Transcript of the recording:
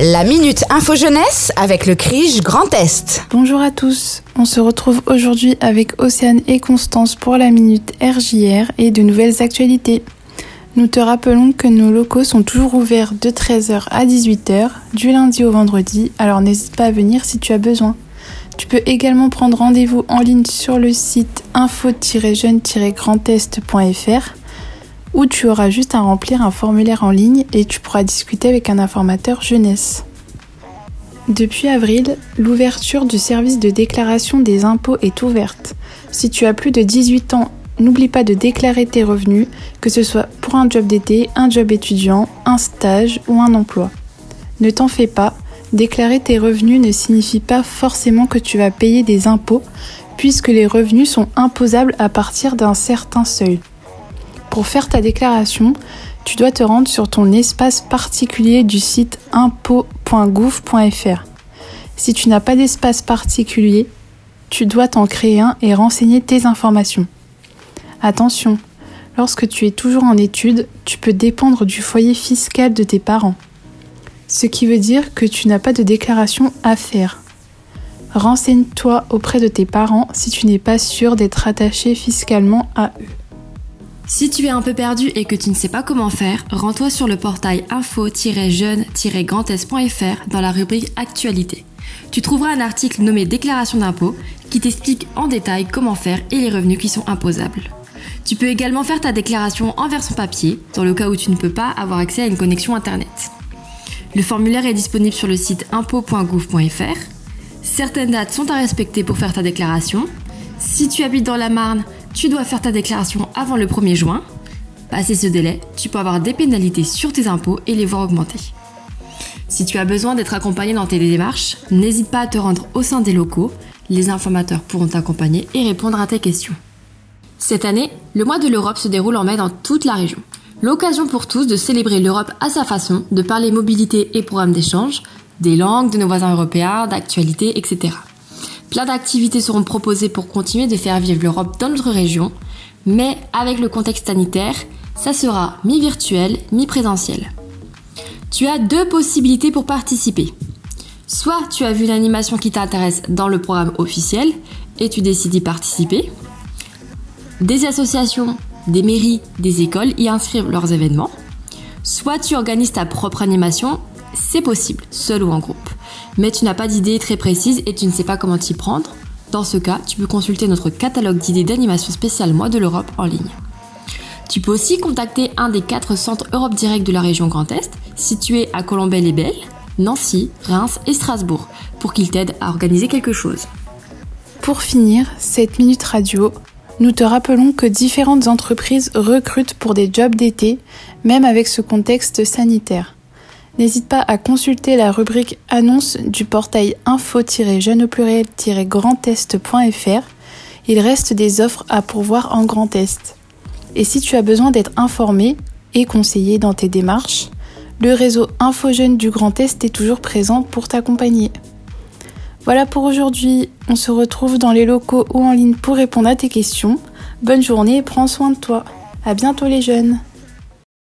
La Minute Info Jeunesse avec le CRIJ Grand Est. Bonjour à tous, on se retrouve aujourd'hui avec Océane et Constance pour la Minute RJR et de nouvelles actualités. Nous te rappelons que nos locaux sont toujours ouverts de 13h à 18h, du lundi au vendredi, alors n'hésite pas à venir si tu as besoin. Tu peux également prendre rendez-vous en ligne sur le site info-jeune-grandest.fr où tu auras juste à remplir un formulaire en ligne et tu pourras discuter avec un informateur jeunesse. Depuis avril, l'ouverture du service de déclaration des impôts est ouverte. Si tu as plus de 18 ans, n'oublie pas de déclarer tes revenus, que ce soit pour un job d'été, un job étudiant, un stage ou un emploi. Ne t'en fais pas, déclarer tes revenus ne signifie pas forcément que tu vas payer des impôts, puisque les revenus sont imposables à partir d'un certain seuil. Pour faire ta déclaration, tu dois te rendre sur ton espace particulier du site impôt.gouv.fr. Si tu n'as pas d'espace particulier, tu dois t'en créer un et renseigner tes informations. Attention, lorsque tu es toujours en études, tu peux dépendre du foyer fiscal de tes parents. Ce qui veut dire que tu n'as pas de déclaration à faire. Renseigne-toi auprès de tes parents si tu n'es pas sûr d'être attaché fiscalement à eux. Si tu es un peu perdu et que tu ne sais pas comment faire, rends-toi sur le portail info-jeune-grandest.fr dans la rubrique Actualité. Tu trouveras un article nommé Déclaration d'impôt qui t'explique en détail comment faire et les revenus qui sont imposables. Tu peux également faire ta déclaration en version papier dans le cas où tu ne peux pas avoir accès à une connexion Internet. Le formulaire est disponible sur le site impôt.gouv.fr. Certaines dates sont à respecter pour faire ta déclaration. Si tu habites dans la Marne, tu dois faire ta déclaration avant le 1er juin. Passé ce délai, tu peux avoir des pénalités sur tes impôts et les voir augmenter. Si tu as besoin d'être accompagné dans tes démarches, n'hésite pas à te rendre au sein des locaux. Les informateurs pourront t'accompagner et répondre à tes questions. Cette année, le mois de l'Europe se déroule en mai dans toute la région. L'occasion pour tous de célébrer l'Europe à sa façon, de parler mobilité et programmes d'échange, des langues de nos voisins européens, d'actualité, etc. Plein d'activités seront proposées pour continuer de faire vivre l'Europe dans notre région, mais avec le contexte sanitaire, ça sera mi-virtuel, mi-présentiel. Tu as deux possibilités pour participer. Soit tu as vu l'animation qui t'intéresse dans le programme officiel et tu décides d'y participer. Des associations, des mairies, des écoles y inscrivent leurs événements. Soit tu organises ta propre animation, c'est possible, seul ou en groupe mais tu n'as pas d'idée très précise et tu ne sais pas comment t'y prendre, dans ce cas, tu peux consulter notre catalogue d'idées d'animation spéciale Mois de l'Europe en ligne. Tu peux aussi contacter un des quatre centres Europe Direct de la région Grand Est, situés à Colombey-les-Belles, Nancy, Reims et Strasbourg, pour qu'ils t'aident à organiser quelque chose. Pour finir, cette minute radio, nous te rappelons que différentes entreprises recrutent pour des jobs d'été, même avec ce contexte sanitaire n'hésite pas à consulter la rubrique annonce du portail info-jeune grandest.fr. Il reste des offres à pourvoir en Grand Est. Et si tu as besoin d'être informé et conseillé dans tes démarches, le réseau Info Jeune du Grand Est est toujours présent pour t'accompagner. Voilà pour aujourd'hui. On se retrouve dans les locaux ou en ligne pour répondre à tes questions. Bonne journée et prends soin de toi. À bientôt les jeunes.